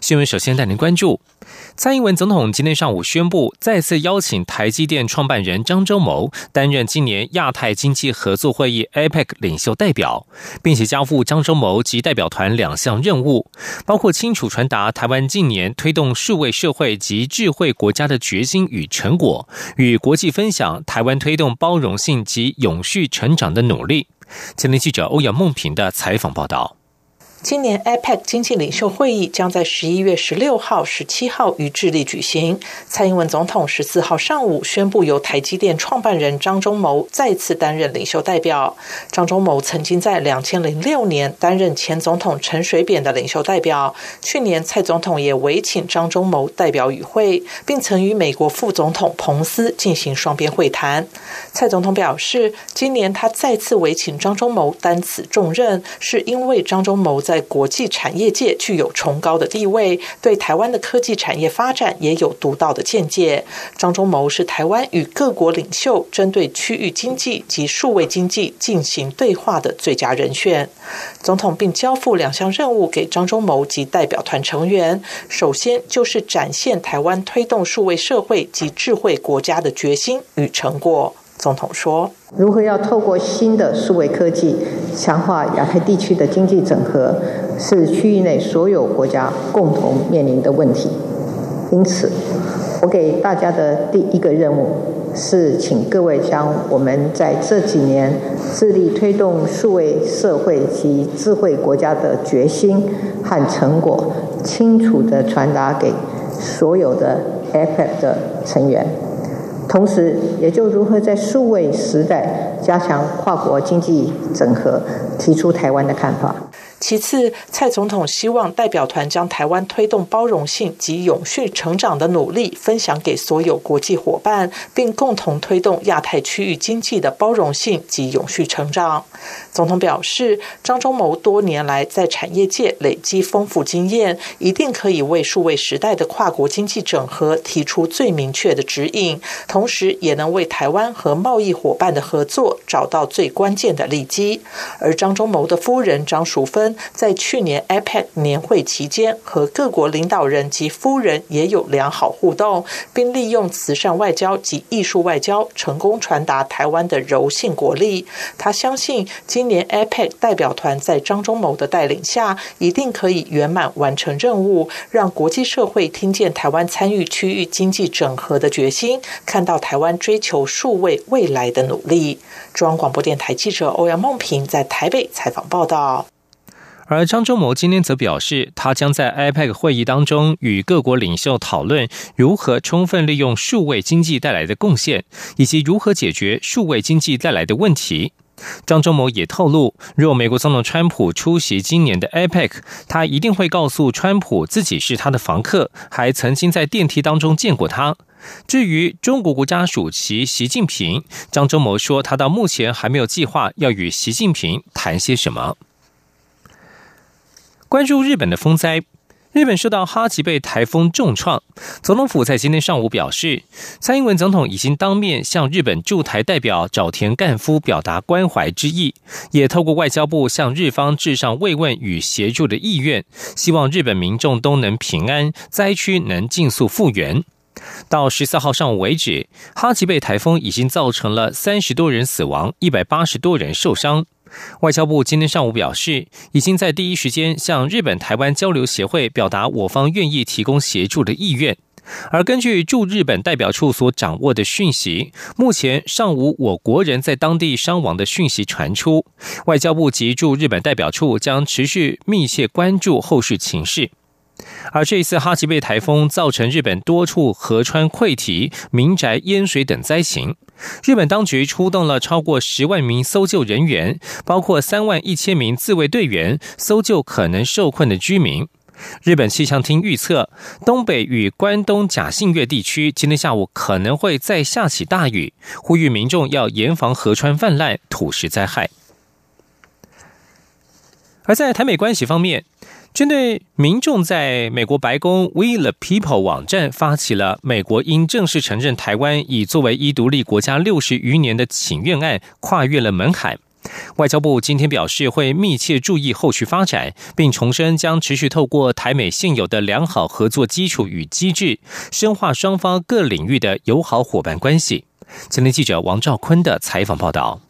新闻。首先带您关注。蔡英文总统今天上午宣布，再次邀请台积电创办人张忠谋担任今年亚太经济合作会议 （APEC） 领袖代表，并且交付张忠谋及代表团两项任务，包括清楚传达台湾近年推动数位社会及智慧国家的决心与成果，与国际分享台湾推动包容性及永续成长的努力。前天记者欧阳梦平的采访报道。今年 APEC 经济领袖会议将在十一月十六号、十七号于智利举行。蔡英文总统十四号上午宣布，由台积电创办人张忠谋再次担任领袖代表。张忠谋曾经在两千零六年担任前总统陈水扁的领袖代表。去年蔡总统也委请张忠谋代表与会，并曾与美国副总统彭斯进行双边会谈。蔡总统表示，今年他再次委请张忠谋担此重任，是因为张忠谋在在国际产业界具有崇高的地位，对台湾的科技产业发展也有独到的见解。张忠谋是台湾与各国领袖针对区域经济及数位经济进行对话的最佳人选。总统并交付两项任务给张忠谋及代表团成员，首先就是展现台湾推动数位社会及智慧国家的决心与成果。总统说：“如何要透过新的数位科技强化亚太地区的经济整合，是区域内所有国家共同面临的问题。因此，我给大家的第一个任务是，请各位将我们在这几年致力推动数位社会及智慧国家的决心和成果，清楚地传达给所有的 APEC 的成员。”同时，也就如何在数位时代加强跨国经济整合，提出台湾的看法。其次，蔡总统希望代表团将台湾推动包容性及永续成长的努力分享给所有国际伙伴，并共同推动亚太区域经济的包容性及永续成长。总统表示，张忠谋多年来在产业界累积丰富经验，一定可以为数位时代的跨国经济整合提出最明确的指引，同时也能为台湾和贸易伙伴的合作找到最关键的利基。而张忠谋的夫人张淑芬。在去年 APEC 年会期间，和各国领导人及夫人也有良好互动，并利用慈善外交及艺术外交，成功传达台湾的柔性国力。他相信，今年 APEC 代表团在张忠谋的带领下，一定可以圆满完成任务，让国际社会听见台湾参与区域经济整合的决心，看到台湾追求数位未来的努力。中央广播电台记者欧阳梦平在台北采访报道。而张忠谋今天则表示，他将在 IPAC 会议当中与各国领袖讨论如何充分利用数位经济带来的贡献，以及如何解决数位经济带来的问题。张忠谋也透露，若美国总统川普出席今年的 IPAC，他一定会告诉川普自己是他的房客，还曾经在电梯当中见过他。至于中国国家主席习近平，张忠谋说，他到目前还没有计划要与习近平谈些什么。关注日本的风灾，日本受到哈吉贝台风重创。总统府在今天上午表示，蔡英文总统已经当面向日本驻台代表沼田干夫表达关怀之意，也透过外交部向日方致上慰问与协助的意愿，希望日本民众都能平安，灾区能尽速复原。到十四号上午为止，哈吉贝台风已经造成了三十多人死亡，一百八十多人受伤。外交部今天上午表示，已经在第一时间向日本台湾交流协会表达我方愿意提供协助的意愿。而根据驻日本代表处所掌握的讯息，目前尚无我国人在当地伤亡的讯息传出。外交部及驻日本代表处将持续密切关注后续情势。而这一次哈吉贝台风造成日本多处河川溃堤、民宅淹水等灾情，日本当局出动了超过十万名搜救人员，包括三万一千名自卫队员，搜救可能受困的居民。日本气象厅预测，东北与关东甲信越地区今天下午可能会再下起大雨，呼吁民众要严防河川泛滥、土石灾害。而在台美关系方面，针对民众在美国白宫 We the People 网站发起了美国应正式承认台湾已作为一独立国家六十余年的请愿案，跨越了门槛。外交部今天表示，会密切注意后续发展，并重申将持续透过台美现有的良好合作基础与机制，深化双方各领域的友好伙伴关系。今天记者王兆坤的采访报道。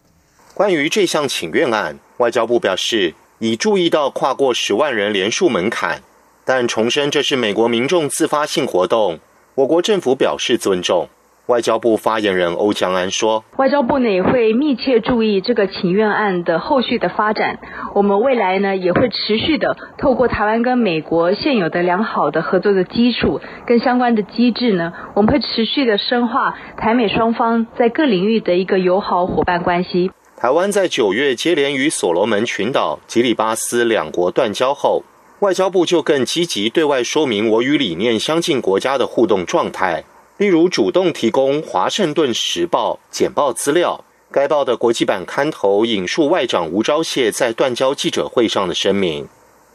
关于这项请愿案，外交部表示已注意到跨过十万人连数门槛，但重申这是美国民众自发性活动，我国政府表示尊重。外交部发言人欧江安说：“外交部呢也会密切注意这个请愿案的后续的发展。我们未来呢也会持续的透过台湾跟美国现有的良好的合作的基础跟相关的机制呢，我们会持续的深化台美双方在各领域的一个友好伙伴关系。”台湾在九月接连与所罗门群岛、吉里巴斯两国断交后，外交部就更积极对外说明我与理念相近国家的互动状态。例如，主动提供《华盛顿时报》简报资料，该报的国际版刊头引述外长吴钊燮在断交记者会上的声明；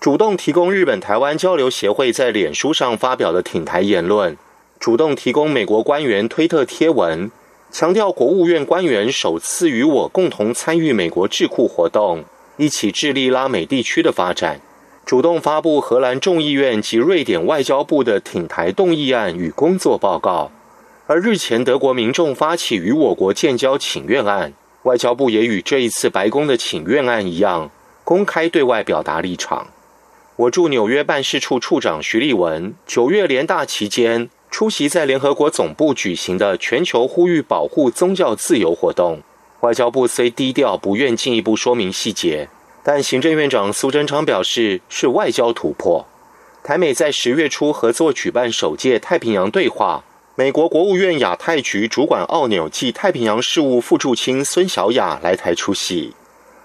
主动提供日本台湾交流协会在脸书上发表的挺台言论；主动提供美国官员推特贴文，强调国务院官员首次与我共同参与美国智库活动，一起致力拉美地区的发展。主动发布荷兰众议院及瑞典外交部的挺台动议案与工作报告，而日前德国民众发起与我国建交请愿案，外交部也与这一次白宫的请愿案一样，公开对外表达立场。我驻纽约办事处处长徐立文九月联大期间出席在联合国总部举行的全球呼吁保护宗教自由活动，外交部虽低调，不愿进一步说明细节。但行政院长苏贞昌表示，是外交突破。台美在十月初合作举办首届太平洋对话，美国国务院亚太局主管奥纽暨太平洋事务副驻青孙小雅来台出席，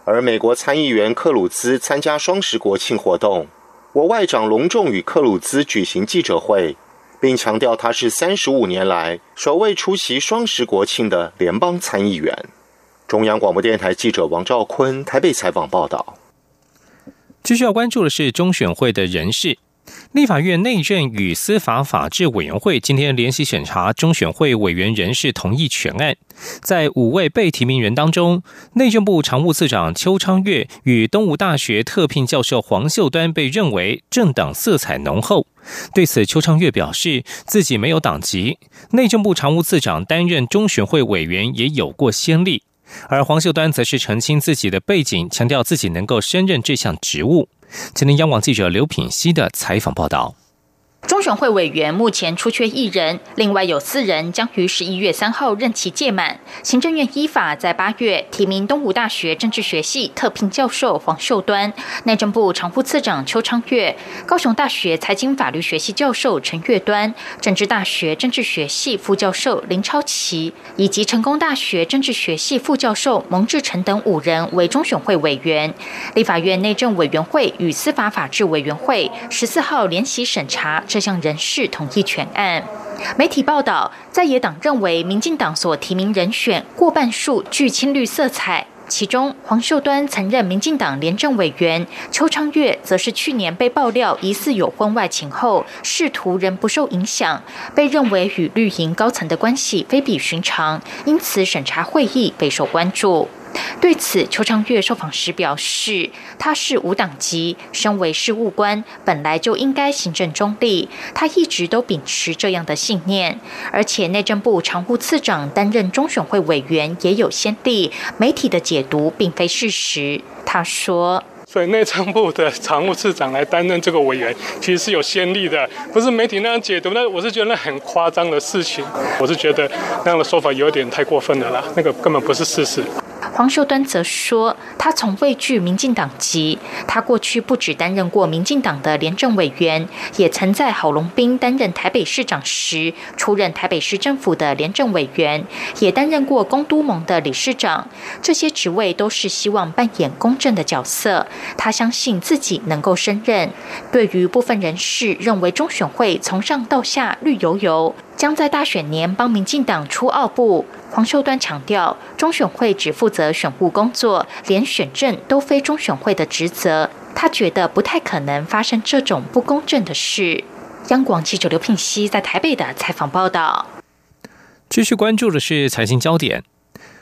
而美国参议员克鲁兹参加双十国庆活动。我外长隆重与克鲁兹举行记者会，并强调他是三十五年来首位出席双十国庆的联邦参议员。中央广播电台记者王兆坤台北采访报道。继续要关注的是中选会的人事。立法院内政与司法法制委员会今天联席审查中选会委员人事同意全案，在五位被提名人当中，内政部常务次长邱昌岳与东吴大学特聘教授黄秀端被认为政党色彩浓厚。对此，邱昌岳表示自己没有党籍，内政部常务次长担任中选会委员也有过先例。而黄秀端则是澄清自己的背景，强调自己能够胜任这项职务。今天，央广记者刘品希的采访报道。中选会委员目前出缺一人，另外有四人将于十一月三号任期届满。行政院依法在八月提名东吴大学政治学系特聘教授黄秀端、内政部常务次长邱昌月、高雄大学财经法律学系教授陈月端、政治大学政治学系副教授林超奇，以及成功大学政治学系副教授蒙志成等五人为中选会委员。立法院内政委员会与司法法制委员会十四号联席审查。这项人事同意全案，媒体报道，在野党认为民进党所提名人选过半数具青绿色彩，其中黄秀端曾任民进党廉政委员，邱昌月则是去年被爆料疑似有婚外情后，仕途仍不受影响，被认为与绿营高层的关系非比寻常，因此审查会议备受关注。对此，邱昌月受访时表示，他是无党籍，身为事务官，本来就应该行政中立。他一直都秉持这样的信念，而且内政部常务次长担任中选会委员也有先例，媒体的解读并非事实。他说：“所以内政部的常务次长来担任这个委员，其实是有先例的，不是媒体那样解读。那我是觉得那很夸张的事情，我是觉得那样的说法有点太过分了啦，那个根本不是事实。”黄秀端则说，他从未惧民进党籍，他过去不止担任过民进党的廉政委员，也曾在郝龙斌担任台北市长时出任台北市政府的廉政委员，也担任过公都盟的理事长。这些职位都是希望扮演公正的角色，他相信自己能够胜任。对于部分人士认为中选会从上到下绿油油，将在大选年帮民进党出奥部。黄秀端强调，中选会只负责选务工作，连选政都非中选会的职责。他觉得不太可能发生这种不公正的事。央广记者刘聘熙在台北的采访报道。继续关注的是财经焦点，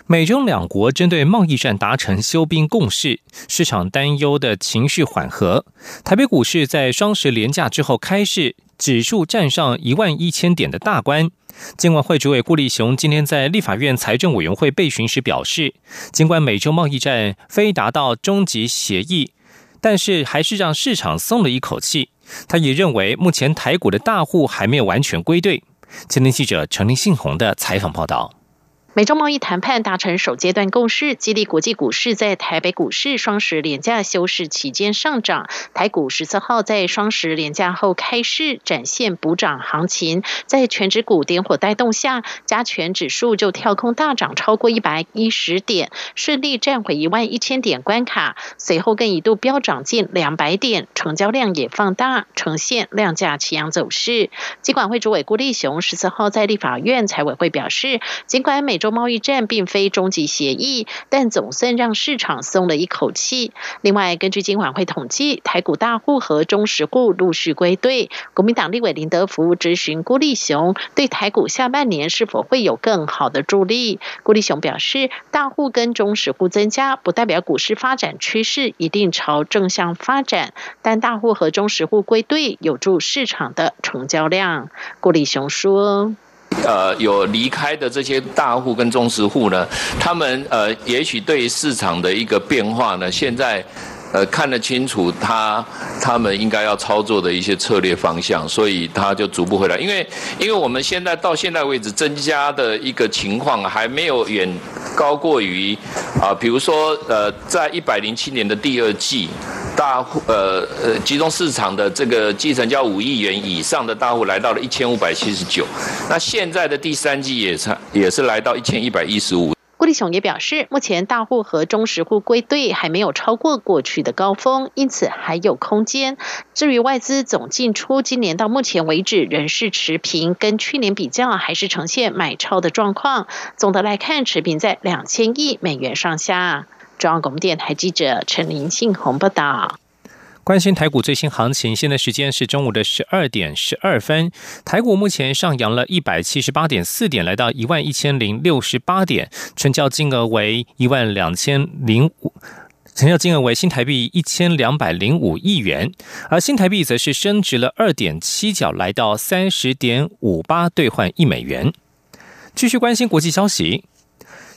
美中两国针对贸易战达成休兵共识，市场担忧的情绪缓和。台北股市在双十连假之后开市，指数站上一万一千点的大关。监管会主委顾立雄今天在立法院财政委员会备询时表示，尽管美洲贸易战非达到终极协议，但是还是让市场松了一口气。他也认为，目前台股的大户还没有完全归队。今天记者陈林信宏的采访报道。美中贸易谈判达成首阶段共识，激励国际股市在台北股市双十连假休市期间上涨。台股十四号在双十连假后开市，展现补涨行情。在全指股点火带动下，加权指数就跳空大涨超过一百一十点，顺利站回一万一千点关卡。随后更一度飙涨近两百点，成交量也放大，呈现量价齐扬走势。尽管会主委郭立雄十四号在立法院财委会表示，尽管美中贸易战并非终极协议，但总算让市场松了一口气。另外，根据金管会统计，台股大户和中实户陆续归队。国民党立委林德福咨询郭立雄，对台股下半年是否会有更好的助力？郭立雄表示，大户跟中实户增加，不代表股市发展趋势一定朝正向发展，但大户和中实户归队有助市场的成交量。郭立雄说。呃，有离开的这些大户跟中实户呢，他们呃，也许对市场的一个变化呢，现在呃看得清楚，他他们应该要操作的一些策略方向，所以他就逐步回来。因为因为我们现在到现在为止增加的一个情况还没有远高过于啊，比如说呃，在一百零七年的第二季。大户呃呃集中市场的这个继承交五亿元以上的大户来到了一千五百七十九，那现在的第三季也差也是来到一千一百一十五。顾立雄也表示，目前大户和中实户归队还没有超过过去的高峰，因此还有空间。至于外资总进出，今年到目前为止仍是持平，跟去年比较还是呈现买超的状况。总的来看，持平在两千亿美元上下。中央广播电台记者陈林信宏报道。关心台股最新行情，现在时间是中午的十二点十二分。台股目前上扬了一百七十八点四点，来到一万一千零六十八点，成交金额为一万两千零五，成交金额为新台币一千两百零五亿元，而新台币则是升值了二点七角，来到三十点五八兑换一美元。继续关心国际消息。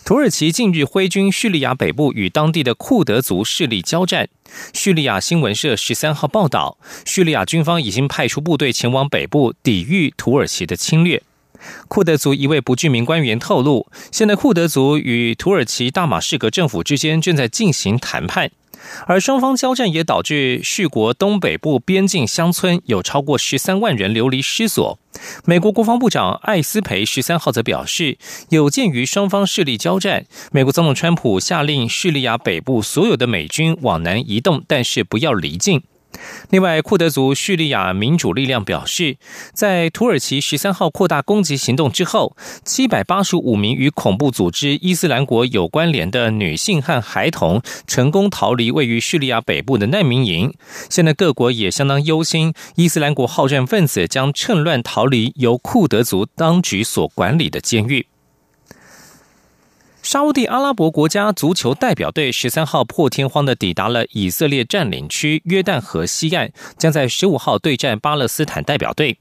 土耳其近日挥军叙利亚北部，与当地的库德族势力交战。叙利亚新闻社十三号报道，叙利亚军方已经派出部队前往北部抵御土耳其的侵略。库德族一位不具名官员透露，现在库德族与土耳其大马士革政府之间正在进行谈判。而双方交战也导致叙国东北部边境乡村有超过十三万人流离失所。美国国防部长艾斯培十三号则表示，有鉴于双方势力交战，美国总统川普下令叙利亚北部所有的美军往南移动，但是不要离境。另外，库德族叙利亚民主力量表示，在土耳其十三号扩大攻击行动之后，七百八十五名与恐怖组织伊斯兰国有关联的女性和孩童成功逃离位于叙利亚北部的难民营。现在各国也相当忧心，伊斯兰国好战分子将趁乱逃离由库德族当局所管理的监狱。沙地阿拉伯国家足球代表队十三号破天荒的抵达了以色列占领区约旦河西岸，将在十五号对战巴勒斯坦代表队。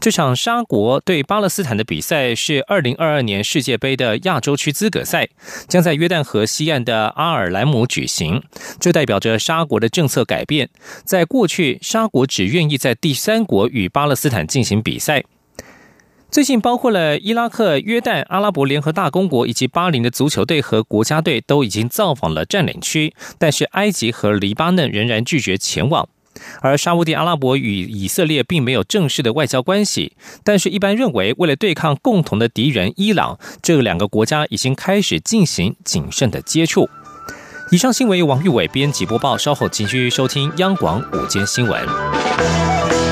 这场沙国对巴勒斯坦的比赛是二零二二年世界杯的亚洲区资格赛，将在约旦河西岸的阿尔莱姆举行。这代表着沙国的政策改变，在过去沙国只愿意在第三国与巴勒斯坦进行比赛。最近，包括了伊拉克、约旦、阿拉伯联合大公国以及巴林的足球队和国家队都已经造访了占领区，但是埃及和黎巴嫩仍然拒绝前往。而沙地阿拉伯与以色列并没有正式的外交关系，但是一般认为，为了对抗共同的敌人伊朗，这两个国家已经开始进行谨慎的接触。以上新闻由王玉伟编辑播报，稍后继续收听央广午间新闻。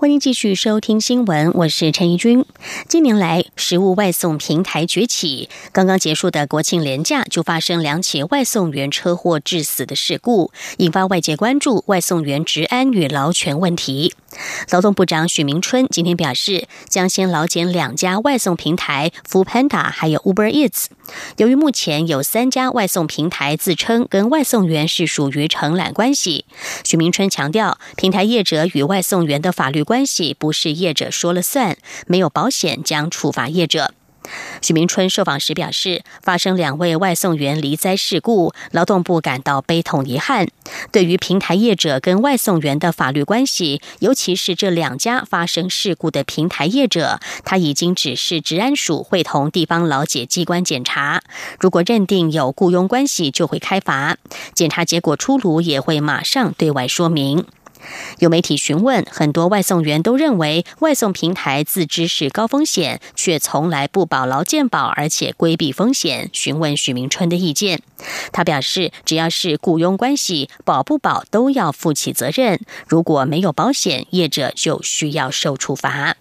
欢迎继续收听新闻，我是陈怡君。近年来，食物外送平台崛起，刚刚结束的国庆连假就发生两起外送员车祸致死的事故，引发外界关注外送员职安与劳权问题。劳动部长许明春今天表示，将先劳检两家外送平台 f o o Panda 还有 Uber Eats。由于目前有三家外送平台自称跟外送员是属于承揽关系，许明春强调，平台业者与外送员的法律关系不是业者说了算，没有保险将处罚业者。许明春受访时表示，发生两位外送员离灾事故，劳动部感到悲痛遗憾。对于平台业者跟外送员的法律关系，尤其是这两家发生事故的平台业者，他已经指示治安署会同地方劳检机关检查，如果认定有雇佣关系，就会开罚。检查结果出炉，也会马上对外说明。有媒体询问，很多外送员都认为外送平台自知是高风险，却从来不保劳健保，而且规避风险。询问许明春的意见，他表示，只要是雇佣关系，保不保都要负起责任。如果没有保险，业者就需要受处罚。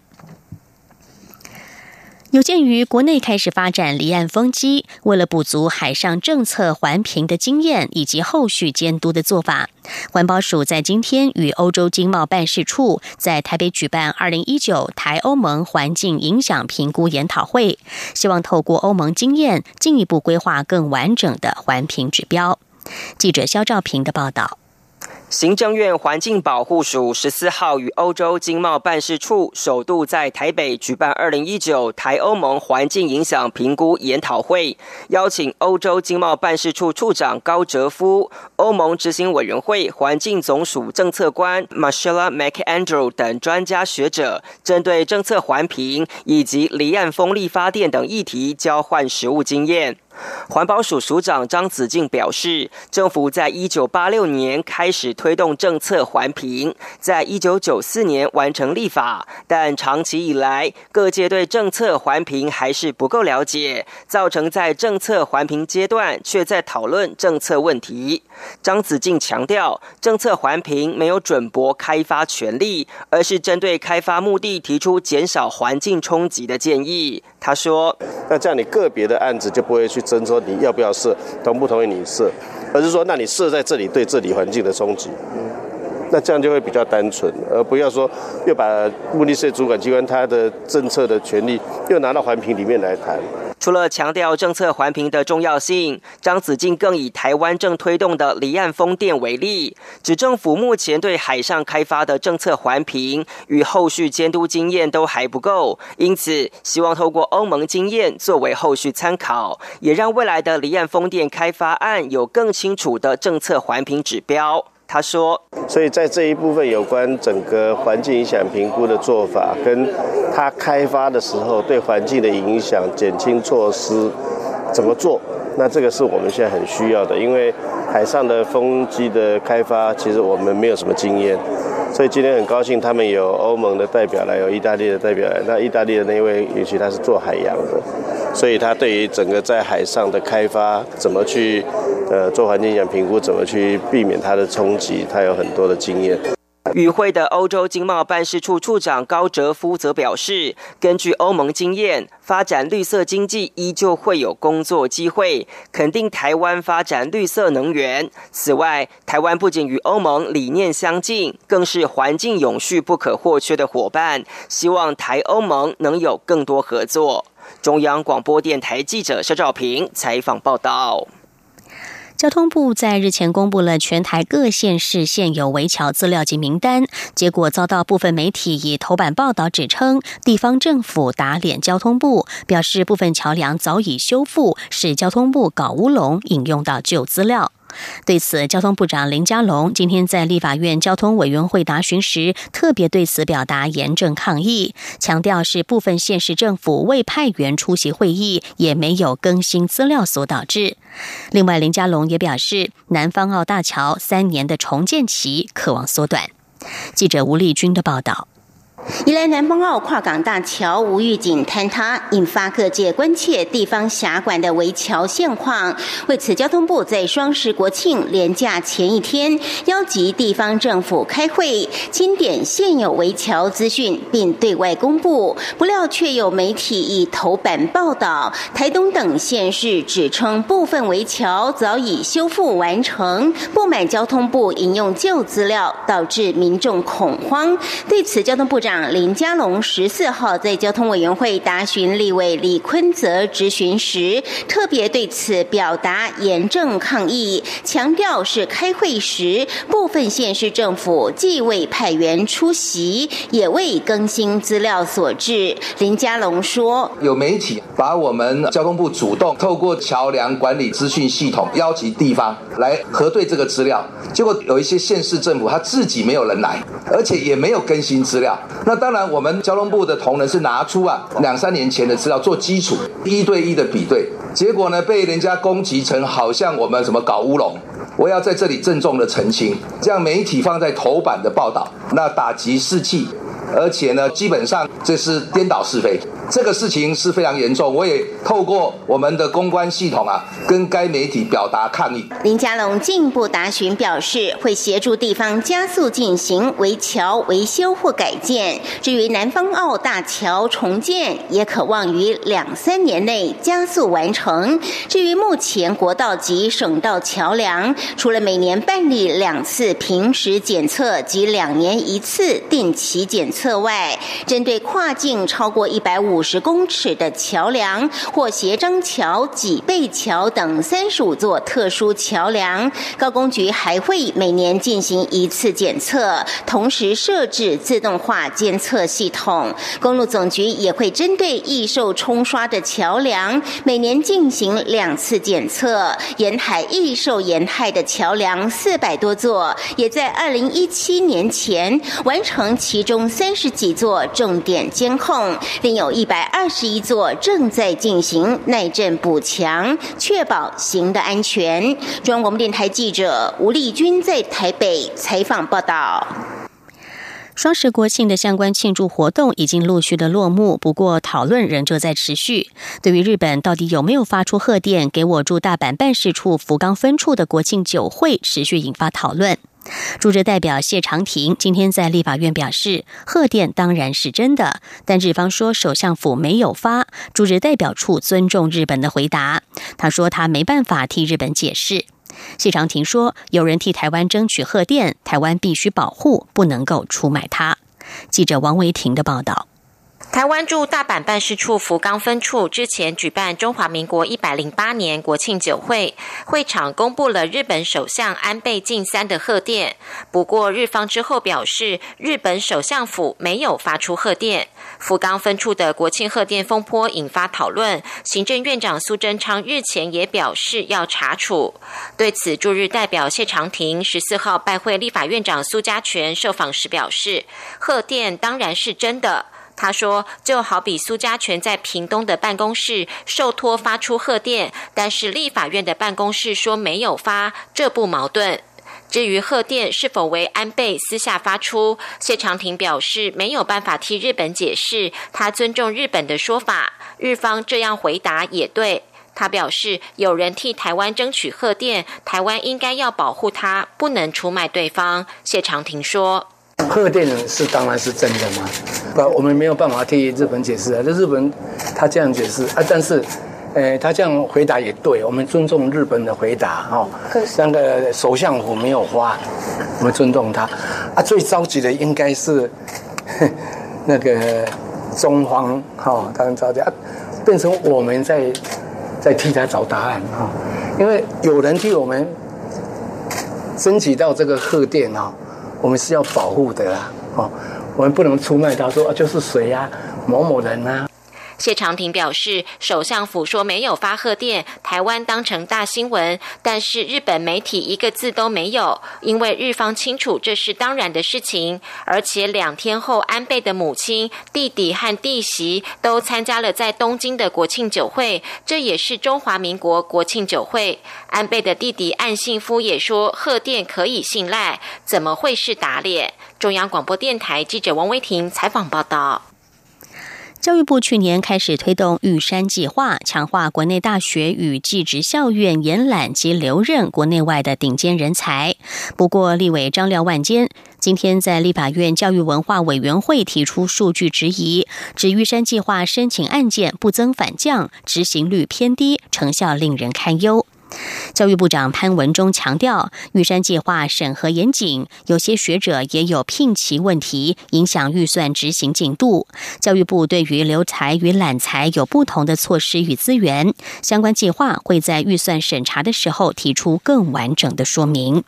有鉴于国内开始发展离岸风机，为了补足海上政策环评的经验以及后续监督的做法，环保署在今天与欧洲经贸办事处在台北举办二零一九台欧盟环境影响评估研讨会，希望透过欧盟经验，进一步规划更完整的环评指标。记者肖兆平的报道。行政院环境保护署十四号与欧洲经贸办事处首度在台北举办二零一九台欧盟环境影响评估研讨会，邀请欧洲经贸办事处处长高哲夫、欧盟执行委员会环境总署政策官 Marcella McAndrew 等专家学者，针对政策环评以及离岸风力发电等议题交换实务经验。环保署署长张子静表示，政府在一九八六年开始推动政策环评，在一九九四年完成立法，但长期以来各界对政策环评还是不够了解，造成在政策环评阶段却在讨论政策问题。张子静强调，政策环评没有准驳开发权利，而是针对开发目的提出减少环境冲击的建议。他说：“那这样你个别的案子就不会去。”争说你要不要设，同不同意你设，而是说那你设在这里对这里环境的冲击，那这样就会比较单纯，而不要说又把目的税主管机关他的政策的权利又拿到环评里面来谈。除了强调政策环评的重要性，张子静更以台湾正推动的离岸风电为例，指政府目前对海上开发的政策环评与后续监督经验都还不够，因此希望透过欧盟经验作为后续参考，也让未来的离岸风电开发案有更清楚的政策环评指标。他说：“所以在这一部分有关整个环境影响评估的做法，跟它开发的时候对环境的影响减轻措施怎么做？那这个是我们现在很需要的，因为海上的风机的开发，其实我们没有什么经验。”所以今天很高兴，他们有欧盟的代表来，有意大利的代表来。那意大利的那位，尤其他是做海洋的，所以他对于整个在海上的开发，怎么去呃做环境影评估，怎么去避免它的冲击，他有很多的经验。与会的欧洲经贸办事处处长高哲夫则表示，根据欧盟经验，发展绿色经济依旧会有工作机会，肯定台湾发展绿色能源。此外，台湾不仅与欧盟理念相近，更是环境永续不可或缺的伙伴。希望台欧盟能有更多合作。中央广播电台记者肖照平采访报道。交通部在日前公布了全台各县市现有围桥资料及名单，结果遭到部分媒体以头版报道指称地方政府打脸交通部，表示部分桥梁早已修复，是交通部搞乌龙，引用到旧资料。对此，交通部长林佳龙今天在立法院交通委员会答询时，特别对此表达严正抗议，强调是部分县市政府未派员出席会议，也没有更新资料所导致。另外，林佳龙也表示，南方澳大桥三年的重建期渴望缩短。记者吴丽君的报道。宜兰南方澳跨港大桥无预警坍塌，引发各界关切地方辖管的围桥现况。为此，交通部在双十国庆连假前一天，邀集地方政府开会，清点现有围桥资讯，并对外公布。不料，却有媒体以头版报道，台东等县市指称部分围桥早已修复完成，不满交通部引用旧资料，导致民众恐慌。对此，交通部长。长林佳龙十四号在交通委员会答询立委李坤泽质询时，特别对此表达严正抗议，强调是开会时部分县市政府既未派员出席，也未更新资料所致。林佳龙说：“有媒体把我们交通部主动透过桥梁管理资讯系统邀请地方来核对这个资料，结果有一些县市政府他自己没有人来，而且也没有更新资料。”那当然，我们交通部的同仁是拿出啊两三年前的资料做基础，一对一的比对，结果呢被人家攻击成好像我们什么搞乌龙。我要在这里郑重的澄清，这样媒体放在头版的报道，那打击士气，而且呢基本上这是颠倒是非。这个事情是非常严重，我也透过我们的公关系统啊，跟该媒体表达抗议。林佳龙进一步答询表示，会协助地方加速进行围桥维修或改建。至于南方澳大桥重建，也可望于两三年内加速完成。至于目前国道及省道桥梁，除了每年办理两次平时检测及两年一次定期检测外，针对跨境超过一百五。十公尺的桥梁或斜张桥、脊背桥等三十五座特殊桥梁，高工局还会每年进行一次检测，同时设置自动化监测系统。公路总局也会针对易受冲刷的桥梁，每年进行两次检测。沿海易受沿害的桥梁四百多座，也在二零一七年前完成其中三三十几座重点监控，另有一。百二十一座正在进行耐震补强，确保行的安全。中央广播电台记者吴丽君在台北采访报道。双十国庆的相关庆祝活动已经陆续的落幕，不过讨论仍旧在持续。对于日本到底有没有发出贺电给我驻大阪办事处福冈分处的国庆酒会，持续引发讨论。驻日代表谢长廷今天在立法院表示，贺电当然是真的，但日方说首相府没有发，驻日代表处尊重日本的回答。他说他没办法替日本解释。谢长廷说，有人替台湾争取贺电，台湾必须保护，不能够出卖他。记者王维婷的报道。台湾驻大阪办事处福冈分处之前举办中华民国一百零八年国庆酒会，会场公布了日本首相安倍晋三的贺电。不过日方之后表示，日本首相府没有发出贺电。福冈分处的国庆贺电风波引发讨论，行政院长苏贞昌日前也表示要查处。对此，驻日代表谢长廷十四号拜会立法院长苏家全，受访时表示，贺电当然是真的。他说：“就好比苏家全在屏东的办公室受托发出贺电，但是立法院的办公室说没有发，这不矛盾。至于贺电是否为安倍私下发出，谢长廷表示没有办法替日本解释，他尊重日本的说法。日方这样回答也对。他表示，有人替台湾争取贺电，台湾应该要保护他，不能出卖对方。”谢长廷说。贺电是当然是真的嘛，不，我们没有办法替日本解释啊。这日本他这样解释啊，但是，呃，他这样回答也对，我们尊重日本的回答哦。那个首相府没有花，我们尊重他。啊，最着急的应该是 那个中方哈，他很着急啊，变成我们在在替他找答案哈。因为有人替我们争取到这个贺电啊，我们是要保护的啦，哦，我们不能出卖他说就是谁呀，某某人啊。谢长廷表示，首相府说没有发贺电，台湾当成大新闻，但是日本媒体一个字都没有，因为日方清楚这是当然的事情，而且两天后安倍的母亲、弟弟和弟媳都参加了在东京的国庆酒会，这也是中华民国国庆酒会。安倍的弟弟岸信夫也说贺电可以信赖，怎么会是打脸？中央广播电台记者王威婷采访报道。教育部去年开始推动玉山计划，强化国内大学与技职校院延揽及留任国内外的顶尖人才。不过，立委张廖万坚今天在立法院教育文化委员会提出数据质疑，指玉山计划申请案件不增反降，执行率偏低，成效令人堪忧。教育部长潘文忠强调，玉山计划审核严谨，有些学者也有聘期问题，影响预算执行进度。教育部对于留才与揽才有不同的措施与资源，相关计划会在预算审查的时候提出更完整的说明。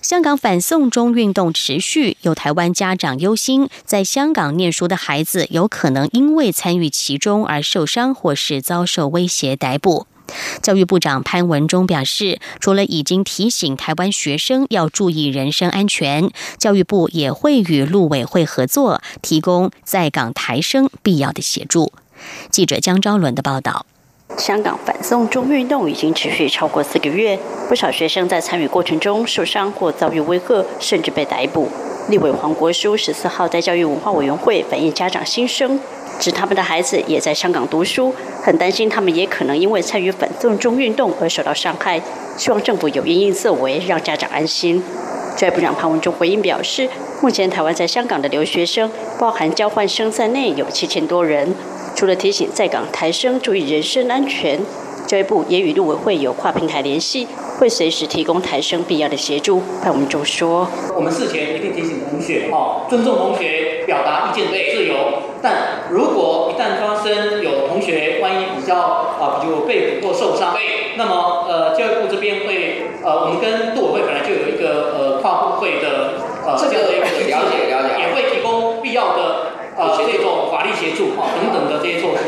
香港反送中运动持续，有台湾家长忧心，在香港念书的孩子有可能因为参与其中而受伤，或是遭受威胁逮捕。教育部长潘文忠表示，除了已经提醒台湾学生要注意人身安全，教育部也会与陆委会合作，提供在港台生必要的协助。记者江昭伦的报道：香港反送中运动已经持续超过四个月，不少学生在参与过程中受伤或遭遇威吓，甚至被逮捕。立委黄国书十四号在教育文化委员会反映家长心声。指他们的孩子也在香港读书，很担心他们也可能因为参与反送中运动而受到伤害，希望政府有因应作为，让家长安心。教育部长潘文忠回应表示，目前台湾在香港的留学生，包含交换生在内有七千多人，除了提醒在港台生注意人身安全。教育部也与陆委会有跨平台联系，会随时提供台生必要的协助。潘文忠说：“我们事前一定提醒同学，哦，尊重同学表达意见的自由。但如果一旦发生有同学万一比较啊，比如被捕或受伤，那么呃，教育部这边会呃，我们跟杜委会本来就有一个呃跨部会的呃这样的一个了解了解，也会提供必要的呃这种法律协助啊等等的这些措施。”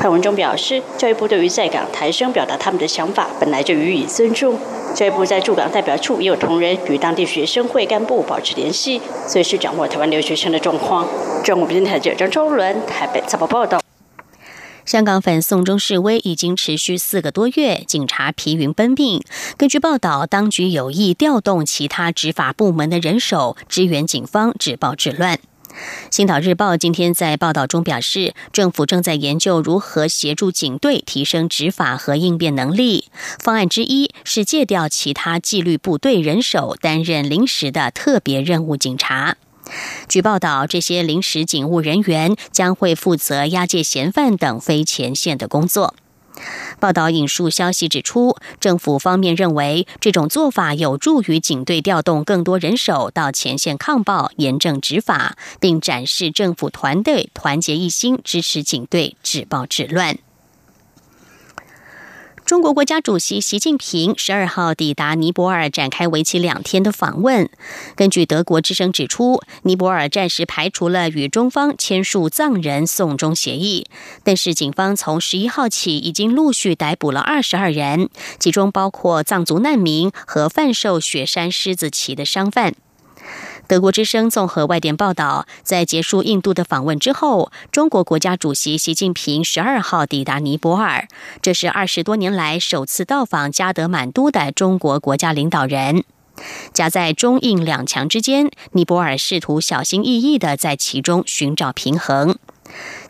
潘文忠表示，教育部对于在港台生表达他们的想法，本来就予以尊重。教育部在驻港代表处也有同仁与当地学生会干部保持联系，随时掌握台湾留学生的状况。中国电台记者张周伦台北采报报道。香港反送中示威已经持续四个多月，警察疲于奔命。根据报道，当局有意调动其他执法部门的人手支援警方止暴制乱。《星岛日报》今天在报道中表示，政府正在研究如何协助警队提升执法和应变能力。方案之一是借调其他纪律部队人手担任临时的特别任务警察。据报道，这些临时警务人员将会负责押解嫌犯等非前线的工作。报道引述消息指出，政府方面认为这种做法有助于警队调动更多人手到前线抗暴、严正执法，并展示政府团队团结一心，支持警队止暴制乱。中国国家主席习近平十二号抵达尼泊尔，展开为期两天的访问。根据德国之声指出，尼泊尔暂时排除了与中方签署藏人送终协议，但是警方从十一号起已经陆续逮捕了二十二人，其中包括藏族难民和贩售雪山狮子旗的商贩。德国之声综合外电报道，在结束印度的访问之后，中国国家主席习近平十二号抵达尼泊尔，这是二十多年来首次到访加德满都的中国国家领导人。夹在中印两强之间，尼泊尔试图小心翼翼地在其中寻找平衡。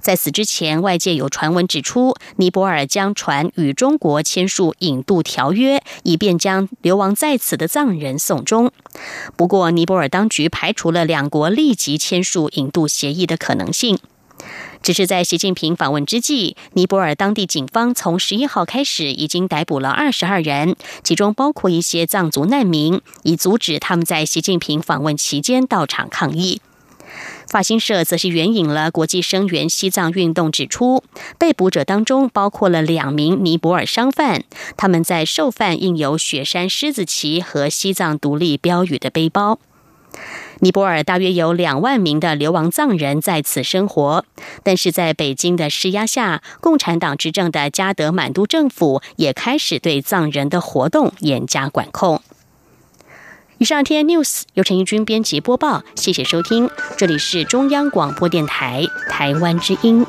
在此之前，外界有传闻指出，尼泊尔将传与中国签署引渡条约，以便将流亡在此的藏人送终。不过，尼泊尔当局排除了两国立即签署引渡协议的可能性。只是在习近平访问之际，尼泊尔当地警方从十一号开始已经逮捕了二十二人，其中包括一些藏族难民，以阻止他们在习近平访问期间到场抗议。法新社则是援引了国际声援西藏运动指出，被捕者当中包括了两名尼泊尔商贩，他们在受犯印有雪山狮子旗和西藏独立标语的背包。尼泊尔大约有两万名的流亡藏人在此生活，但是在北京的施压下，共产党执政的加德满都政府也开始对藏人的活动严加管控。以上天 news 由陈义军编辑播报，谢谢收听，这里是中央广播电台台湾之音。